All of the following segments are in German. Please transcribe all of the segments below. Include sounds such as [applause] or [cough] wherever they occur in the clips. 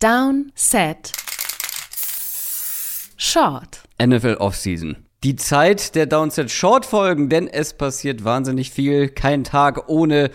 Down, Set, Short. NFL Offseason. Die Zeit der Downset Short Folgen, denn es passiert wahnsinnig viel. Kein Tag ohne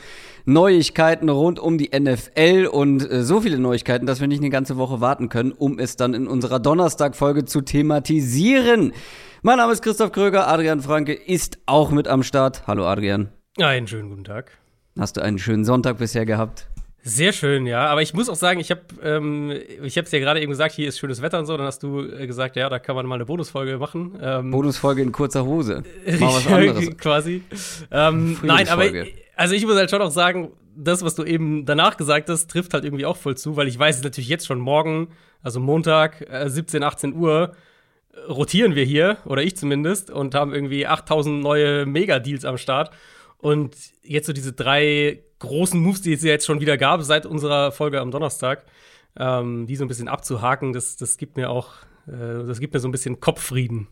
Neuigkeiten rund um die NFL und äh, so viele Neuigkeiten, dass wir nicht eine ganze Woche warten können, um es dann in unserer Donnerstag-Folge zu thematisieren. Mein Name ist Christoph Kröger, Adrian Franke ist auch mit am Start. Hallo Adrian. Einen schönen guten Tag. Hast du einen schönen Sonntag bisher gehabt? Sehr schön, ja. Aber ich muss auch sagen, ich habe ähm, ich habe es ja gerade eben gesagt, hier ist schönes Wetter und so. Dann hast du äh, gesagt, ja, da kann man mal eine Bonusfolge machen. Ähm, Bonusfolge in kurzer Hose. Mal [laughs] was anderes. quasi. Ähm, nein, aber also ich muss halt schon auch sagen, das, was du eben danach gesagt hast, trifft halt irgendwie auch voll zu, weil ich weiß es natürlich jetzt schon morgen, also Montag, äh, 17, 18 Uhr, rotieren wir hier, oder ich zumindest, und haben irgendwie 8000 neue Mega-Deals am Start. Und jetzt so diese drei großen Moves, die es ja jetzt schon wieder gab seit unserer Folge am Donnerstag, ähm, die so ein bisschen abzuhaken, das, das gibt mir auch, äh, das gibt mir so ein bisschen Kopffrieden.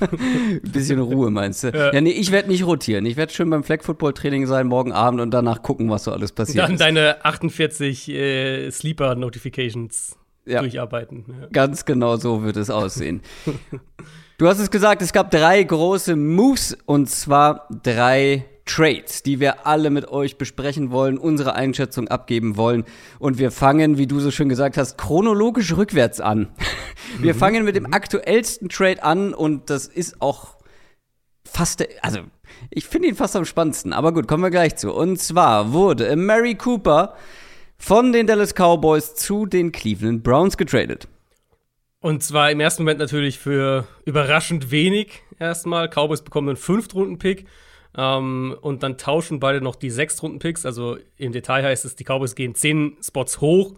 ein bisschen Ruhe, meinst du? [laughs] Ja, ja nee, ich werde nicht rotieren. Ich werde schön beim Flag Football Training sein morgen Abend und danach gucken, was so alles passiert. Dann ist. deine 48 äh, Sleeper Notifications ja. durcharbeiten. Ja. Ganz genau so wird es aussehen. [laughs] du hast es gesagt, es gab drei große Moves und zwar drei Trades, die wir alle mit euch besprechen wollen, unsere Einschätzung abgeben wollen. Und wir fangen, wie du so schön gesagt hast, chronologisch rückwärts an. [laughs] Wir mhm. fangen mit dem mhm. aktuellsten Trade an und das ist auch fast, der, also ich finde ihn fast am spannendsten, aber gut, kommen wir gleich zu. Und zwar wurde Mary Cooper von den Dallas Cowboys zu den Cleveland Browns getradet. Und zwar im ersten Moment natürlich für überraschend wenig erstmal. Cowboys bekommen einen Fünftrunden-Pick ähm, und dann tauschen beide noch die Sechstrunden-Picks. Also im Detail heißt es, die Cowboys gehen zehn Spots hoch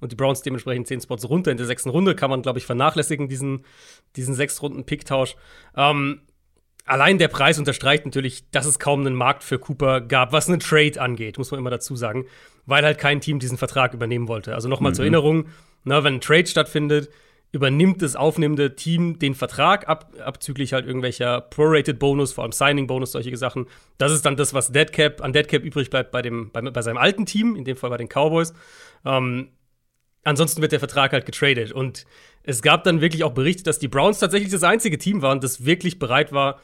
und die Browns dementsprechend zehn Spots runter. In der sechsten Runde kann man, glaube ich, vernachlässigen, diesen, diesen Sechstrunden-Pick-Tausch. Ähm, allein der Preis unterstreicht natürlich, dass es kaum einen Markt für Cooper gab, was einen Trade angeht, muss man immer dazu sagen, weil halt kein Team diesen Vertrag übernehmen wollte. Also nochmal mhm. zur Erinnerung, na, wenn ein Trade stattfindet, übernimmt das aufnehmende Team den Vertrag ab, abzüglich halt irgendwelcher Prorated Bonus, vor allem Signing Bonus, solche Sachen. Das ist dann das, was Deadcap an Deadcap übrig bleibt bei dem bei, bei seinem alten Team, in dem Fall bei den Cowboys. Ähm, ansonsten wird der Vertrag halt getradet und es gab dann wirklich auch Berichte, dass die Browns tatsächlich das einzige Team waren, das wirklich bereit war,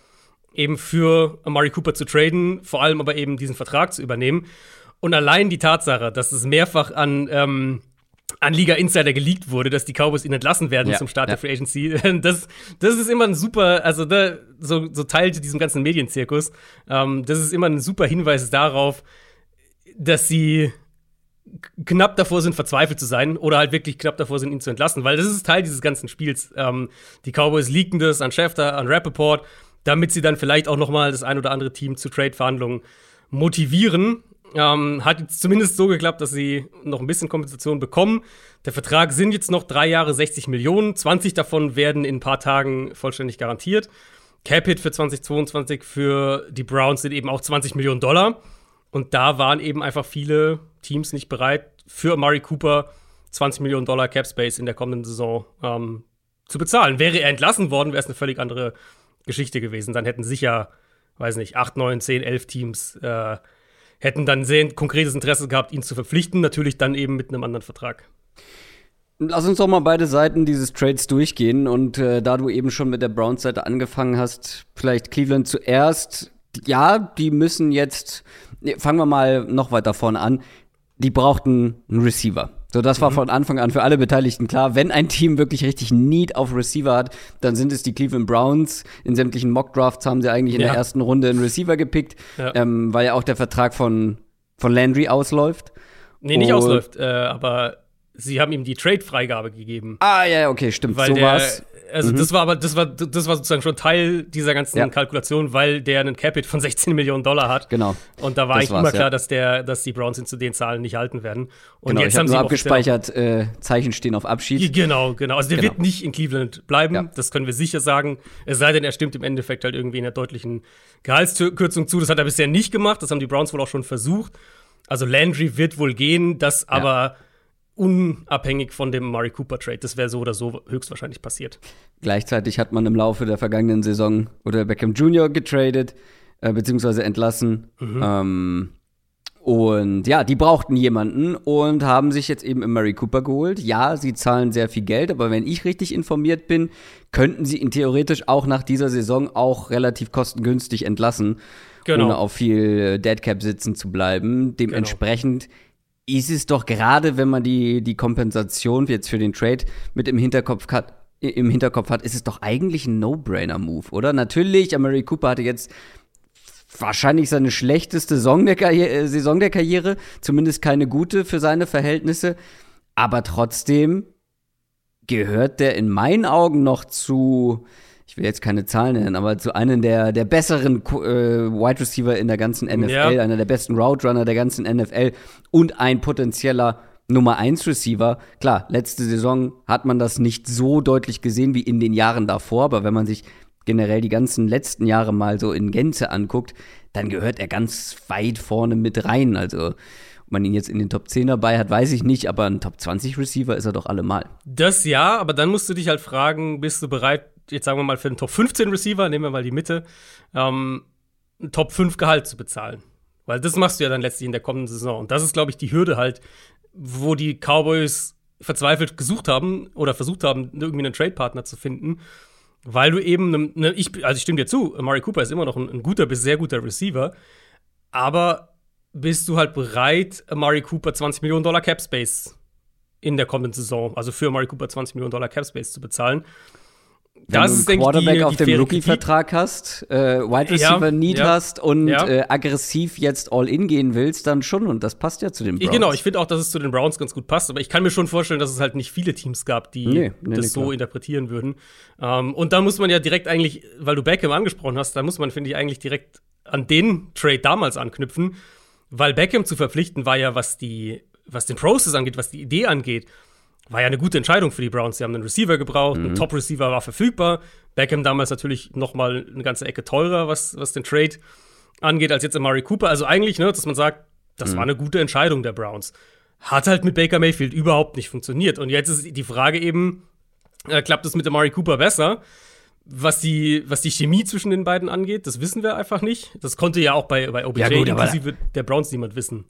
eben für Amari Cooper zu traden, vor allem aber eben diesen Vertrag zu übernehmen. Und allein die Tatsache, dass es mehrfach an ähm, an Liga Insider geleakt wurde, dass die Cowboys ihn entlassen werden ja, zum Start ja. der Free Agency. [laughs] Das, das ist immer ein super, also da, so, so teilt diesem ganzen Medienzirkus. Ähm, das ist immer ein super Hinweis darauf, dass sie knapp davor sind, verzweifelt zu sein oder halt wirklich knapp davor sind, ihn zu entlassen, weil das ist Teil dieses ganzen Spiels. Ähm, die Cowboys leaken das an Schäfter, an Rappaport, damit sie dann vielleicht auch noch mal das ein oder andere Team zu Trade-Verhandlungen motivieren. Ähm, hat jetzt zumindest so geklappt, dass sie noch ein bisschen Kompensation bekommen. Der Vertrag sind jetzt noch drei Jahre 60 Millionen. 20 davon werden in ein paar Tagen vollständig garantiert. Cap-Hit für 2022 für die Browns sind eben auch 20 Millionen Dollar. Und da waren eben einfach viele Teams nicht bereit, für Amari Cooper 20 Millionen Dollar Cap Space in der kommenden Saison ähm, zu bezahlen. Wäre er entlassen worden, wäre es eine völlig andere Geschichte gewesen. Dann hätten sicher, weiß nicht, 8, 9, 10, 11 Teams äh, hätten dann sehr konkretes Interesse gehabt, ihn zu verpflichten, natürlich dann eben mit einem anderen Vertrag. Lass uns doch mal beide Seiten dieses Trades durchgehen. Und äh, da du eben schon mit der Browns-Seite angefangen hast, vielleicht Cleveland zuerst. Ja, die müssen jetzt, fangen wir mal noch weiter vorne an. Die brauchten einen Receiver. So, das war mhm. von Anfang an für alle Beteiligten klar. Wenn ein Team wirklich richtig Need auf Receiver hat, dann sind es die Cleveland Browns. In sämtlichen Mock-Drafts haben sie eigentlich in ja. der ersten Runde einen Receiver gepickt, ja. ähm, weil ja auch der Vertrag von, von Landry ausläuft. Nee, nicht Und ausläuft, äh, aber sie haben ihm die Trade-Freigabe gegeben. Ah, ja, okay, stimmt. Weil so war's. Also mhm. das war aber das war das war sozusagen schon Teil dieser ganzen ja. Kalkulation, weil der einen Capit von [laughs] 16 Millionen Dollar hat. Genau. Und da war eigentlich immer klar, ja. dass der, dass die Browns ihn zu den Zahlen nicht halten werden. Und genau, jetzt haben sie abgespeichert, äh, Zeichen stehen auf Abschied. Genau, genau. Also der genau. wird nicht in Cleveland bleiben. Ja. Das können wir sicher sagen. Es sei denn, er stimmt im Endeffekt halt irgendwie in der deutlichen Gehaltskürzung zu. Das hat er bisher nicht gemacht. Das haben die Browns wohl auch schon versucht. Also Landry wird wohl gehen, das aber unabhängig von dem Murray Cooper Trade. Das wäre so oder so höchstwahrscheinlich passiert. Gleichzeitig hat man im Laufe der vergangenen Saison oder Beckham Jr. getradet, äh, beziehungsweise entlassen. Mhm. Ähm, Und ja, die brauchten jemanden und haben sich jetzt eben Murray Cooper geholt. Ja, sie zahlen sehr viel Geld, aber wenn ich richtig informiert bin, könnten sie ihn theoretisch auch nach dieser Saison auch relativ kostengünstig entlassen, genau. ohne auf viel Deadcap sitzen zu bleiben. Dementsprechend genau. Ist es doch gerade, wenn man die, die Kompensation jetzt für den Trade mit im Hinterkopf hat, im Hinterkopf hat, ist es doch eigentlich ein No-Brainer-Move, oder? Natürlich, Murray Cooper hatte jetzt wahrscheinlich seine schlechteste Saison der, Karriere, äh, Saison der Karriere, zumindest keine gute für seine Verhältnisse. Aber trotzdem gehört der in meinen Augen noch zu, ich will jetzt keine Zahlen nennen, aber zu einem der, der besseren äh, Wide Receiver in der ganzen NFL, ja. einer der besten Route Runner der ganzen NFL und ein potenzieller Nummer 1 Receiver. Klar, letzte Saison hat man das nicht so deutlich gesehen wie in den Jahren davor, aber wenn man sich generell die ganzen letzten Jahre mal so in Gänze anguckt, dann gehört er ganz weit vorne mit rein. Also, ob man ihn jetzt in den Top 10 dabei hat, weiß ich nicht, aber ein Top 20 Receiver ist er doch allemal. Das ja, aber dann musst du dich halt fragen, bist du bereit, jetzt sagen wir mal für einen Top 15 Receiver, nehmen wir mal die Mitte, ähm, ein Top 5 Gehalt zu bezahlen. Weil das machst du ja dann letztlich in der kommenden Saison. Und das ist, glaube ich, die Hürde halt, wo die Cowboys verzweifelt gesucht haben oder versucht haben, irgendwie einen Trade-Partner zu finden. Weil du eben, ne, ich, also ich stimme dir zu, Murray Cooper ist immer noch ein, ein, guter bis sehr guter Receiver, aber bist du halt bereit, Murray Cooper 20 Millionen Dollar Cap Space in der kommenden Saison, also für Murray Cooper 20 Millionen Dollar Cap Space zu bezahlen? Wenn das du einen Quarterback die, auf dem Rookie-Vertrag hast, äh, Wide Receiver ja, Need ja, hast und ja. äh, aggressiv jetzt All-In gehen willst, dann schon. Und das passt ja zu den Browns. Genau, ich finde auch, dass es zu den Browns ganz gut passt. Aber ich kann mir schon vorstellen, dass es halt nicht viele Teams gab, die nee, nee, das nee, so interpretieren würden. Ähm, und da muss man ja direkt eigentlich, weil du Beckham angesprochen hast, da muss man, finde ich, eigentlich direkt an den Trade damals anknüpfen. Weil Beckham zu verpflichten war ja, was die, was den Process angeht, was die Idee angeht, war ja eine gute Entscheidung für die Browns. Sie haben einen Receiver gebraucht, mhm. ein Top-Receiver war verfügbar. Beckham damals natürlich noch mal eine ganze Ecke teurer, was, was den Trade angeht, als jetzt Amari Cooper. Also eigentlich, ne, dass man sagt, das mhm. war eine gute Entscheidung der Browns. Hat halt mit Baker Mayfield überhaupt nicht funktioniert. Und jetzt ist die Frage eben, äh, klappt es mit Amari Cooper besser? Was die, was die Chemie zwischen den beiden angeht, das wissen wir einfach nicht. Das konnte ja auch bei, bei OBJ ja, gut, inklusive der Browns niemand wissen.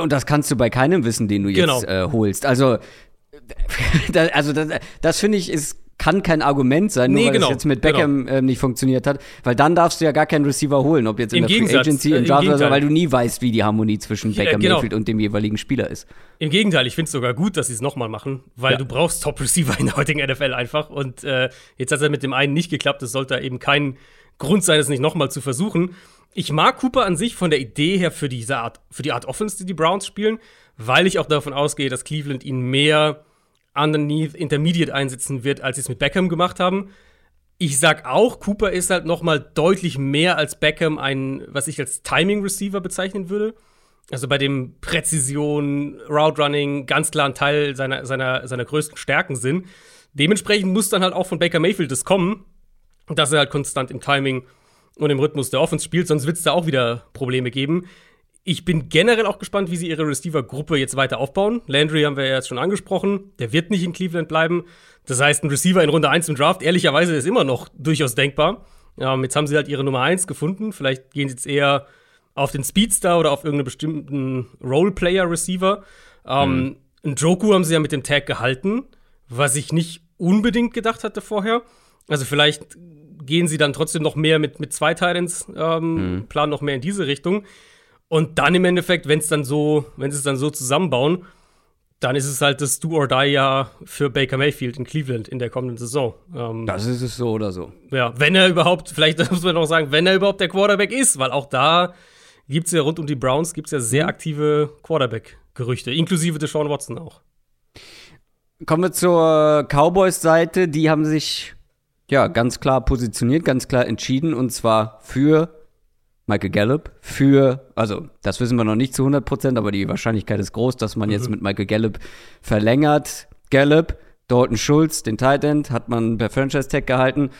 Und das kannst du bei keinem wissen, den du jetzt genau. äh, holst. Also [laughs] also das, das finde ich ist kann kein Argument sein, nur nee, weil genau, es jetzt mit Beckham genau. ähm, nicht funktioniert hat, weil dann darfst du ja gar keinen Receiver holen, ob jetzt in Im der Free Agency, im äh, Draft oder so, weil du nie weißt, wie die Harmonie zwischen Beckham, ja, genau. Mayfield und dem jeweiligen Spieler ist. Im Gegenteil, ich finde es sogar gut, dass sie es nochmal machen, weil ja. du brauchst Top-Receiver in der heutigen NFL einfach und äh, jetzt hat es mit dem einen nicht geklappt, es sollte eben kein Grund sein, es nicht nochmal zu versuchen. Ich mag Cooper an sich von der Idee her für diese Art, für die Art Offense, die die Browns spielen, weil ich auch davon ausgehe, dass Cleveland ihn mehr underneath Intermediate einsetzen wird, als sie es mit Beckham gemacht haben. Ich sag auch, Cooper ist halt noch mal deutlich mehr als Beckham ein, was ich als Timing Receiver bezeichnen würde. Also bei dem Präzision, Route Running ganz klar ein Teil seiner, seiner, seiner größten Stärken sind. Dementsprechend muss dann halt auch von Baker Mayfield das kommen, dass er halt konstant im Timing und im Rhythmus der Offense spielt, sonst wird es da auch wieder Probleme geben. Ich bin generell auch gespannt, wie sie ihre Receiver-Gruppe jetzt weiter aufbauen. Landry haben wir ja jetzt schon angesprochen. Der wird nicht in Cleveland bleiben. Das heißt, ein Receiver in Runde 1 im Draft, ehrlicherweise, ist immer noch durchaus denkbar. Ähm, jetzt haben sie halt ihre Nummer 1 gefunden. Vielleicht gehen sie jetzt eher auf den Speedstar oder auf irgendeinen bestimmten Role-Player-Receiver. Ähm, mhm. Joku haben sie ja mit dem Tag gehalten, was ich nicht unbedingt gedacht hatte vorher. Also vielleicht gehen sie dann trotzdem noch mehr mit, mit zwei Titans, ähm, mhm. planen noch mehr in diese Richtung. Und dann im Endeffekt, wenn es dann so, wenn sie es dann so zusammenbauen, dann ist es halt das Do or Die Jahr für Baker Mayfield in Cleveland in der kommenden Saison. Ähm, das ist es so oder so. Ja, wenn er überhaupt, vielleicht [laughs] muss man noch sagen, wenn er überhaupt der Quarterback ist, weil auch da gibt es ja rund um die Browns gibt es ja sehr mhm. aktive Quarterback-Gerüchte, inklusive Deshaun Watson auch. Kommen wir zur Cowboys-Seite. Die haben sich ja ganz klar positioniert, ganz klar entschieden und zwar für Michael Gallup für, also das wissen wir noch nicht zu 100 Prozent, aber die Wahrscheinlichkeit ist groß, dass man mhm. jetzt mit Michael Gallup verlängert. Gallup, Dalton Schulz, den Tight End, hat man per Franchise Tag gehalten.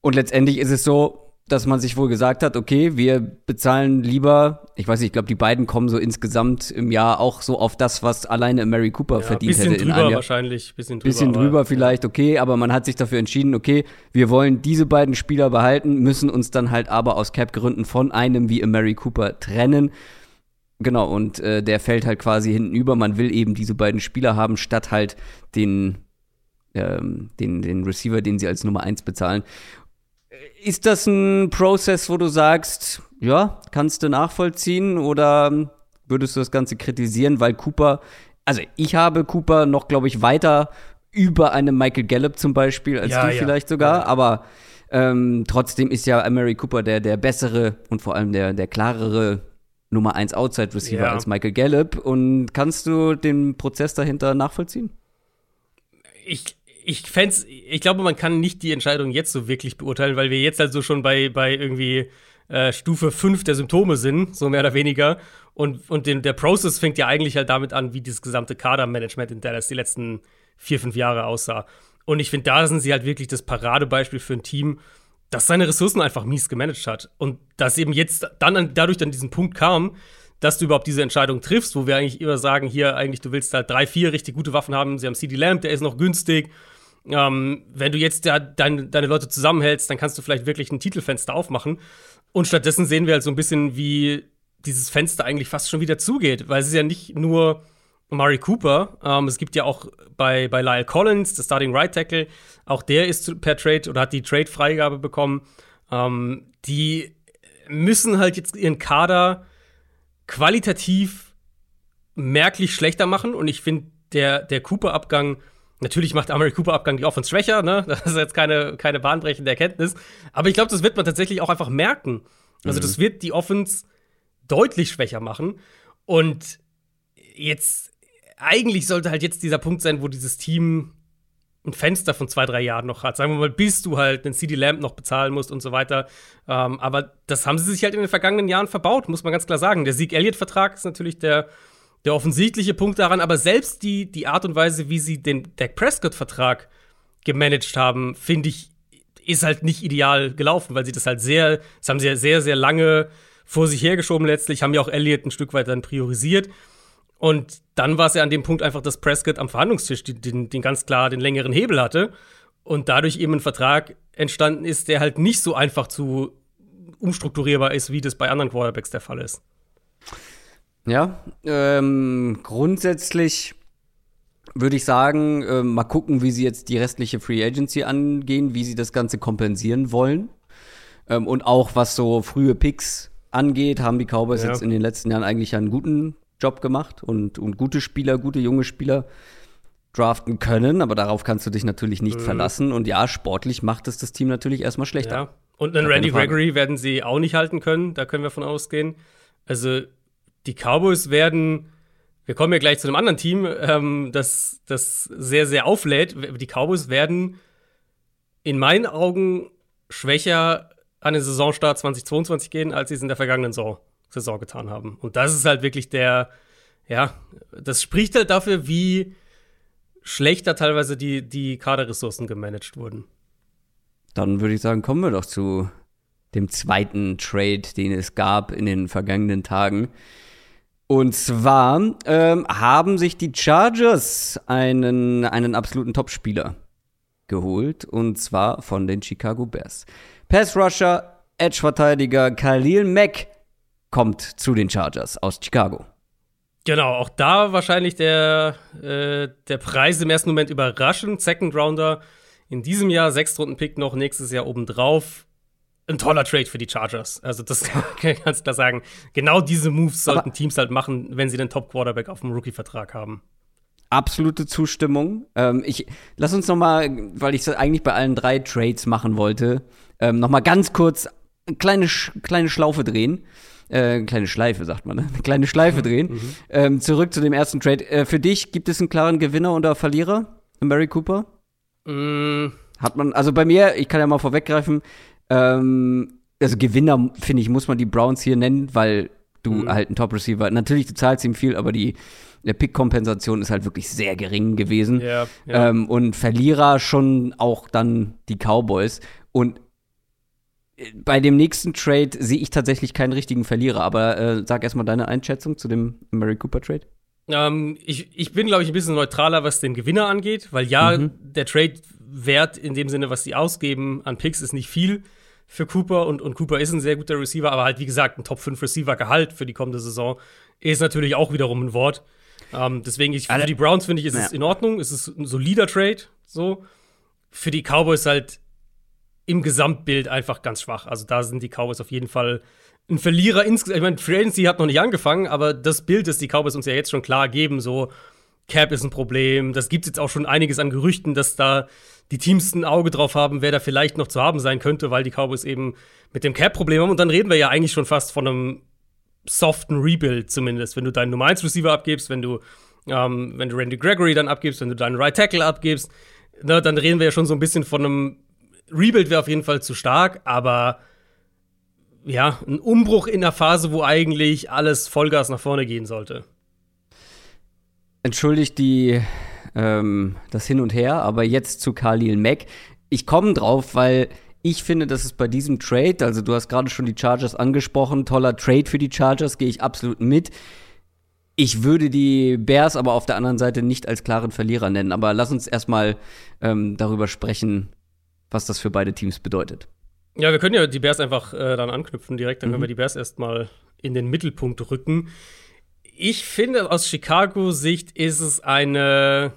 Und letztendlich ist es so, dass man sich wohl gesagt hat, okay, wir bezahlen lieber, ich weiß nicht, ich glaube, die beiden kommen so insgesamt im Jahr auch so auf das, was alleine Mary Cooper ja, verdient hätte. Bisschen drüber wahrscheinlich, bisschen drüber. Bisschen drüber aber, vielleicht, okay, aber man hat sich dafür entschieden, okay, wir wollen diese beiden Spieler behalten, müssen uns dann halt aber aus Cap-Gründen von einem wie Mary Cooper trennen. Genau, und äh, der fällt halt quasi hinten über. Man will eben diese beiden Spieler haben, statt halt den, ähm, den, den Receiver, den sie als Nummer 1 bezahlen. Ist das ein Prozess, wo du sagst, ja, kannst du nachvollziehen oder würdest du das Ganze kritisieren, weil Cooper, also ich habe Cooper noch, glaube ich, weiter über einem Michael Gallup zum Beispiel, als Ja, du ja. vielleicht sogar, Ja. aber ähm, trotzdem ist ja Mary Cooper der, der bessere und vor allem der, der klarere Nummer 1 Outside Receiver als Michael Gallup. Und kannst du den Prozess dahinter nachvollziehen? ich, ich fänd's, ich glaube, man kann nicht die Entscheidung jetzt so wirklich beurteilen, weil wir jetzt also schon bei, bei irgendwie äh, Stufe 5 der Symptome sind, so mehr oder weniger. Und, und den, der Prozess fängt ja eigentlich halt damit an, wie dieses gesamte Kadermanagement in Dallas die letzten vier, fünf Jahre aussah. Und ich finde, da sind sie halt wirklich das Paradebeispiel für ein Team, das seine Ressourcen einfach mies gemanagt hat. Und dass eben jetzt dann an, dadurch dann diesen Punkt kam, dass du überhaupt diese Entscheidung triffst, wo wir eigentlich immer sagen, hier eigentlich, du willst halt drei, vier richtig gute Waffen haben. Sie haben CD Lamb, der ist noch günstig. Ähm, wenn du jetzt da dein, deine Leute zusammenhältst, dann kannst du vielleicht wirklich ein Titelfenster aufmachen. Und stattdessen sehen wir halt so ein bisschen, wie dieses Fenster eigentlich fast schon wieder zugeht, weil es ist ja nicht nur Murray Cooper, ähm, es gibt ja auch bei, bei Lyle Collins, der Starting Right Tackle, auch der ist per Trade oder hat die Trade-Freigabe bekommen. Ähm, die müssen halt jetzt ihren Kader qualitativ merklich schlechter machen und ich finde, der, der Cooper-Abgang, natürlich macht Amari Cooper-Abgang die Offense schwächer, ne? [laughs] Das ist jetzt keine, keine bahnbrechende Erkenntnis. Aber ich glaube, das wird man tatsächlich auch einfach merken. Also, das wird die Offense deutlich schwächer machen. Und jetzt, eigentlich sollte halt jetzt dieser Punkt sein, wo dieses Team ein Fenster von zwei, drei Jahren noch hat. Sagen wir mal, bis du halt den CD Lamp noch bezahlen musst und so weiter. Ähm, aber das haben sie sich halt in den vergangenen Jahren verbaut, muss man ganz klar sagen. Der Sieg Elliott-Vertrag ist natürlich der, der offensichtliche Punkt daran, aber selbst die, die Art und Weise, wie sie den Dak Prescott-Vertrag gemanagt haben, finde ich, ist halt nicht ideal gelaufen, weil sie das halt sehr, das haben sie ja sehr, sehr lange vor sich hergeschoben letztlich, haben ja auch Elliott ein Stück weit dann priorisiert. Und dann war es ja an dem Punkt einfach, dass Prescott am Verhandlungstisch den, den, den ganz klar den längeren Hebel hatte und dadurch eben ein Vertrag entstanden ist, der halt nicht so einfach zu umstrukturierbar ist, wie das bei anderen Quarterbacks der Fall ist. Ja, ähm, grundsätzlich würde ich sagen, äh, mal gucken, wie sie jetzt die restliche Free Agency angehen, wie sie das Ganze kompensieren wollen. Ähm, und auch was so frühe Picks angeht, haben die Cowboys Ja. jetzt in den letzten Jahren eigentlich einen guten Job gemacht und, und gute Spieler, gute junge Spieler draften können, aber darauf kannst du dich natürlich nicht verlassen. Und ja, sportlich macht es das Team natürlich erstmal schlechter. Ja. Und einen Randy. Gregory werden sie auch nicht halten können, da können wir von ausgehen. Also, die Cowboys werden, wir kommen ja gleich zu einem anderen Team, ähm, das, das sehr, sehr auflädt. Die Cowboys werden in meinen Augen schwächer an den Saisonstart 2022 gehen, als sie es in der vergangenen Saison, Saison getan haben. Und das ist halt wirklich der, ja, das spricht halt dafür, wie schlechter teilweise die, die Kaderressourcen gemanagt wurden. Dann würde ich sagen, kommen wir doch zu dem zweiten Trade, den es gab in den vergangenen Tagen. Und zwar ähm, haben sich die Chargers einen, einen absoluten Topspieler geholt, und zwar von den Chicago Bears. Pass Rusher, Edge-Verteidiger Khalil Mack kommt zu den Chargers aus Chicago. Genau, auch da wahrscheinlich der, äh, der Preis im ersten Moment überraschend. Second Rounder in diesem Jahr, Sechstrunden-Pick noch nächstes Jahr obendrauf. Ein toller Trade für die Chargers. Also, das [laughs] kann ich ganz klar sagen. Genau diese Moves sollten Aber- Teams halt machen, wenn sie den Top-Quarterback auf dem Rookie-Vertrag haben. absolute Zustimmung. Ähm, ich lass uns noch mal, weil ich es eigentlich bei allen drei Trades machen wollte, ähm, noch mal ganz kurz eine kleine kleine Schlaufe drehen. Äh, kleine Schleife, sagt man, ne? Eine kleine Schleife drehen. Ähm, zurück zu dem ersten Trade. Äh, für dich gibt es einen klaren Gewinner oder Verlierer? Mary Cooper? Mm, Hat man, also bei mir, ich kann ja mal vorweggreifen, ähm, also Gewinner, finde ich, muss man die Browns hier nennen, weil du halt ein Top-Receiver, natürlich, du zahlst ihm viel, aber die Pick-Kompensation ist halt wirklich sehr gering gewesen. ja, ja. Ähm, und Verlierer schon auch dann die Cowboys. Und äh, bei dem nächsten Trade sehe ich tatsächlich keinen richtigen Verlierer. Aber äh, sag erstmal deine Einschätzung zu dem Mary Cooper Trade. Ähm, ich, ich bin, glaube ich, ein bisschen neutraler, was den Gewinner angeht, weil ja, der Trade-Wert in dem Sinne, was sie ausgeben an Picks, ist nicht viel. Für Cooper und, und Cooper ist ein sehr guter Receiver, aber halt, wie gesagt, ein Top 5 Receiver-Gehalt für die kommende Saison ist natürlich auch wiederum ein Wort. Ähm, deswegen, ich, für die Browns finde ich, ist ja. es in Ordnung, es ist ein solider Trade, so. Für die Cowboys halt im Gesamtbild einfach ganz schwach. Also da sind die Cowboys auf jeden Fall ein Verlierer insgesamt. Ich meine, Free Agency hat noch nicht angefangen, aber das Bild, das die Cowboys uns ja jetzt schon klar geben, so Cap ist ein Problem. Das gibt jetzt auch schon einiges an Gerüchten, dass da die Teams ein Auge drauf haben, wer da vielleicht noch zu haben sein könnte, weil die Cowboys eben mit dem Cap-Problem haben. Und dann reden wir ja eigentlich schon fast von einem soften Rebuild zumindest. Wenn du deinen Nummer 1 Receiver abgibst, wenn du, ähm, wenn du Randy Gregory dann abgibst, wenn du deinen Right Tackle abgibst, ne, dann reden wir ja schon so ein bisschen von einem Rebuild wäre auf jeden Fall zu stark, aber ja, ein Umbruch in der Phase, wo eigentlich alles Vollgas nach vorne gehen sollte. Entschuldigt die, ähm, das Hin und Her, aber jetzt zu Khalil Mack. Ich komme drauf, weil ich finde, dass es bei diesem Trade, also du hast gerade schon die Chargers angesprochen, toller Trade für die Chargers, gehe ich absolut mit. Ich würde die Bears aber auf der anderen Seite nicht als klaren Verlierer nennen. Aber lass uns erstmal ähm, darüber sprechen, was das für beide Teams bedeutet. Ja, wir können ja die Bears einfach äh, dann anknüpfen direkt, dann mhm. können wir die Bears erstmal in den Mittelpunkt rücken. Ich finde, aus Chicago-Sicht ist es eine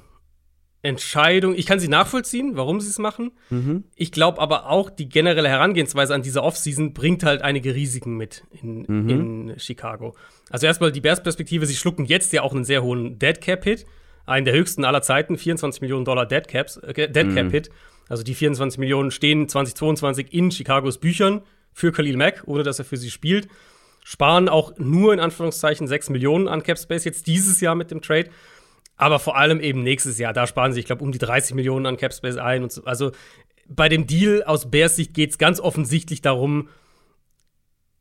Entscheidung. Ich kann sie nachvollziehen, warum sie es machen. Mhm. Ich glaube aber auch, die generelle Herangehensweise an diese Offseason bringt halt einige Risiken mit in, mhm. in Chicago. Also erstmal die Bears-Perspektive, sie schlucken jetzt ja auch einen sehr hohen Dead Cap-Hit, einen der höchsten aller Zeiten, 24 Millionen Dollar Dead, Caps, äh, Dead mhm. Cap-Hit. Also die 24 Millionen stehen 2022 in Chicagos Büchern für Khalil Mack, ohne dass er für sie spielt. Sparen auch nur in Anführungszeichen 6 Millionen an Cap Space jetzt dieses Jahr mit dem Trade. Aber vor allem eben nächstes Jahr. Da sparen sie, ich glaube, um die 30 Millionen an Cap Space ein. Und so. Also bei dem Deal aus Bears Sicht geht es ganz offensichtlich darum,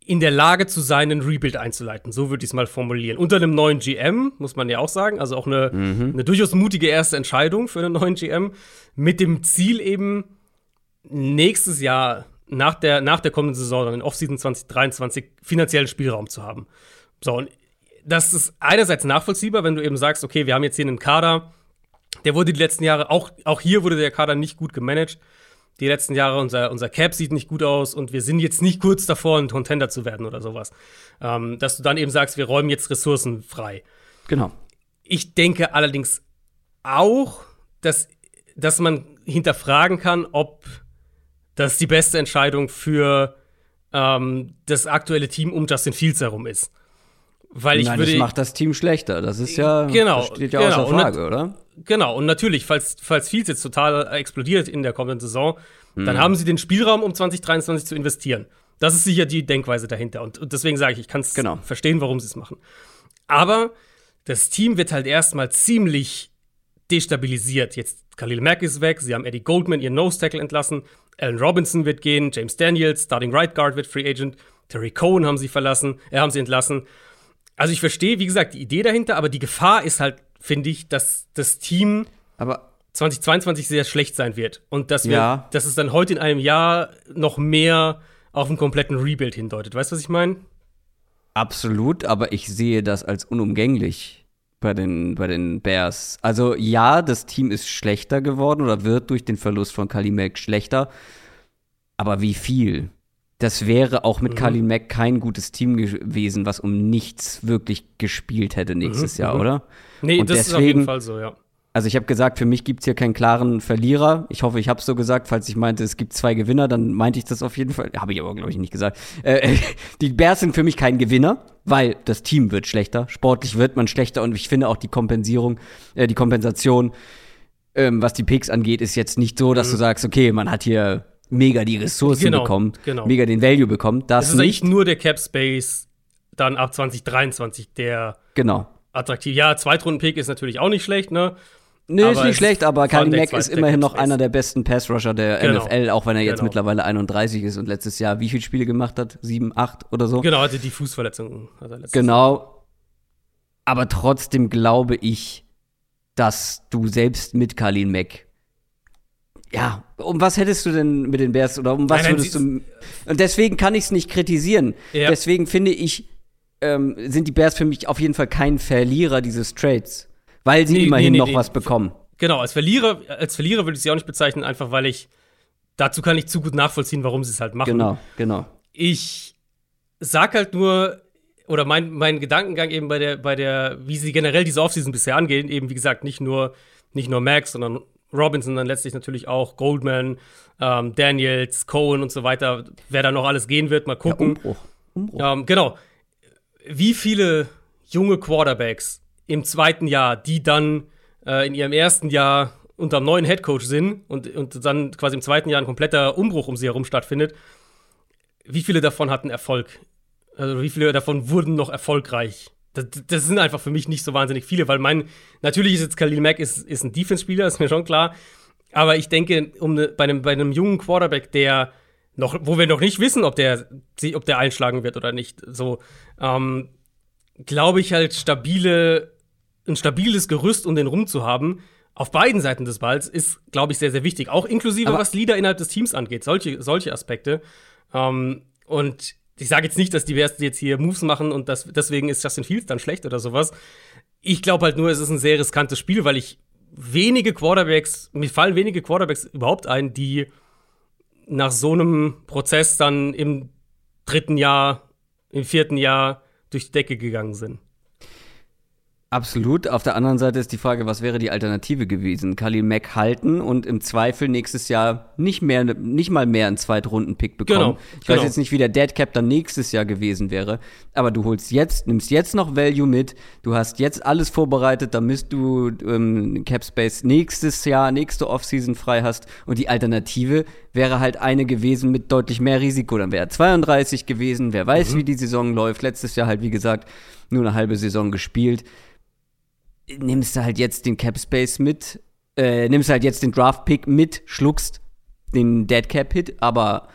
in der Lage zu sein, einen Rebuild einzuleiten. So würde ich es mal formulieren. Unter einem neuen GM, muss man ja auch sagen. Also auch eine, mhm. eine durchaus mutige erste Entscheidung für einen neuen GM. Mit dem Ziel eben, nächstes Jahr nach der, nach der kommenden Saison, dann in Offseason 2023, finanziellen Spielraum zu haben. So, und das ist einerseits nachvollziehbar, wenn du eben sagst, okay, wir haben jetzt hier einen Kader, der wurde die letzten Jahre, auch, auch hier wurde der Kader nicht gut gemanagt die letzten Jahre, unser, unser Cap sieht nicht gut aus und wir sind jetzt nicht kurz davor, ein Contender zu werden oder sowas. Ähm, dass du dann eben sagst, wir räumen jetzt Ressourcen frei. Genau. Ich denke allerdings auch, dass, dass man hinterfragen kann, ob das die beste Entscheidung für ähm, das aktuelle Team um Justin Fields herum ist. Weil ich Nein, würde. Das macht das Team schlechter. Das ist ja. Genau. Das steht ja genau. außer Frage, oder? Genau, und natürlich, falls, falls Fields jetzt total explodiert in der kommenden Saison, mhm. dann haben sie den Spielraum, um 2023 zu investieren. Das ist sicher die Denkweise dahinter. Und, und deswegen sage ich, ich kann es genau. verstehen, warum sie es machen. Aber das Team wird halt erstmal ziemlich destabilisiert. Jetzt Khalil Mack ist weg, sie haben Eddie Goldman, ihren Nose-Tackle entlassen, Allen Robinson wird gehen, James Daniels, Starting Right Guard wird Free Agent, Terry Cohen haben sie verlassen, äh, haben sie entlassen. Also ich verstehe, wie gesagt, die Idee dahinter, aber die Gefahr ist halt finde ich, dass das Team aber 2022 sehr schlecht sein wird. Und dass, wir, ja. dass es dann heute in einem Jahr noch mehr auf einen kompletten Rebuild hindeutet. Weißt du, was ich meine? Absolut, aber ich sehe das als unumgänglich bei den, bei den Bears. Also ja, das Team ist schlechter geworden oder wird durch den Verlust von Kalimek schlechter. Aber wie viel? Das wäre auch mit mhm. Kalin Mack kein gutes Team gewesen, was um nichts wirklich gespielt hätte nächstes mhm. Jahr, mhm. oder? Nee, und das deswegen, ist auf jeden Fall so, ja. Also ich habe gesagt, für mich gibt es hier keinen klaren Verlierer. Ich hoffe, ich habe es so gesagt. Falls ich meinte, es gibt zwei Gewinner, dann meinte ich das auf jeden Fall. Habe ich aber, glaube ich, nicht gesagt. Äh, [laughs] die Bears sind für mich kein Gewinner, weil das Team wird schlechter. Sportlich wird man schlechter und ich finde auch die Kompensierung, äh, die Kompensation, ähm, was die Picks angeht, ist jetzt nicht so, dass mhm. du sagst, okay, man hat hier mega die Ressourcen genau, bekommen, genau. mega den Value bekommen. Das, ist nicht. nur der Cap Space dann ab 2023, der genau attraktiv. Ja, Zweitrunden-Pick ist natürlich auch nicht schlecht, ne? Nee, aber ist nicht schlecht, aber Kali Mack ist immerhin noch einer der besten Pass-Rusher der genau. NFL, auch wenn er jetzt genau. mittlerweile 31 ist und letztes Jahr wie viele Spiele gemacht hat? Sieben, acht oder so? Genau, hatte die Fußverletzung. genau. Jahr. Aber trotzdem glaube ich, dass du selbst mit Kalin Mack ja, um was hättest du denn mit den Bears oder um was nein, nein, würdest du. Und deswegen kann ich es nicht kritisieren. Ja. Deswegen finde ich, ähm, sind die Bears für mich auf jeden Fall kein Verlierer dieses Trades, weil sie nee, immerhin nee, nee, noch was bekommen. Genau, als Verlierer, als Verlierer würde ich sie auch nicht bezeichnen, einfach weil ich dazu kann ich zu gut nachvollziehen, warum sie es halt machen. Genau, genau. Ich sag halt nur, oder mein, mein Gedankengang eben bei der, bei der, wie sie generell diese Offseason bisher angehen, eben wie gesagt, nicht nur, nicht nur Max, sondern Robinson dann letztlich natürlich auch, Goldman, ähm, Daniels, Cohen und so weiter, wer da noch alles gehen wird, mal gucken. Ja, Umbruch. Umbruch. Ähm, genau. Wie viele junge Quarterbacks im zweiten Jahr, die dann äh, in ihrem ersten Jahr unter einem neuen Headcoach sind und, und dann quasi im zweiten Jahr ein kompletter Umbruch um sie herum stattfindet, wie viele davon hatten Erfolg? Also wie viele davon wurden noch erfolgreich? Das, das, sind einfach für mich nicht so wahnsinnig viele, weil mein, natürlich ist jetzt Khalil Mack ist, ist ein Defense-Spieler, ist mir schon klar. Aber ich denke, um ne, bei, einem, bei einem jungen Quarterback, der noch, wo wir noch nicht wissen, ob der, ob der einschlagen wird oder nicht, so, ähm, glaube ich halt stabile, ein stabiles Gerüst, um den rum zu haben, auf beiden Seiten des Balls, ist, glaube ich, sehr, sehr wichtig. Auch inklusive, Aber was Leader innerhalb des Teams angeht, solche, solche Aspekte. Ähm, und ich sage jetzt nicht, dass die Bears jetzt hier Moves machen und das, deswegen ist Justin Fields dann schlecht oder sowas. Ich glaube halt nur, es ist ein sehr riskantes Spiel, weil ich wenige Quarterbacks, mir fallen wenige Quarterbacks überhaupt ein, die nach so einem Prozess dann im dritten Jahr, im vierten Jahr durch die Decke gegangen sind. Absolut. Auf der anderen Seite ist die Frage, was wäre die Alternative gewesen? Khalil Mack halten und im Zweifel nächstes Jahr nicht mehr, nicht mal mehr einen Zweitrunden-Pick bekommen. Genau, ich genau. weiß jetzt nicht, wie der Dead Cap dann nächstes Jahr gewesen wäre, aber du holst jetzt, nimmst jetzt noch Value mit, du hast jetzt alles vorbereitet, damit du ähm, Cap Space nächstes Jahr, nächste Offseason frei hast und die Alternative wäre halt eine gewesen mit deutlich mehr Risiko. Dann wäre 32 gewesen, wer weiß, mhm. wie die Saison läuft. Letztes Jahr halt, wie gesagt, nur eine halbe Saison gespielt nimmst du halt jetzt den Cap Space mit, äh, nimmst halt jetzt den Draft Pick mit, schluckst den Dead Cap Hit, aber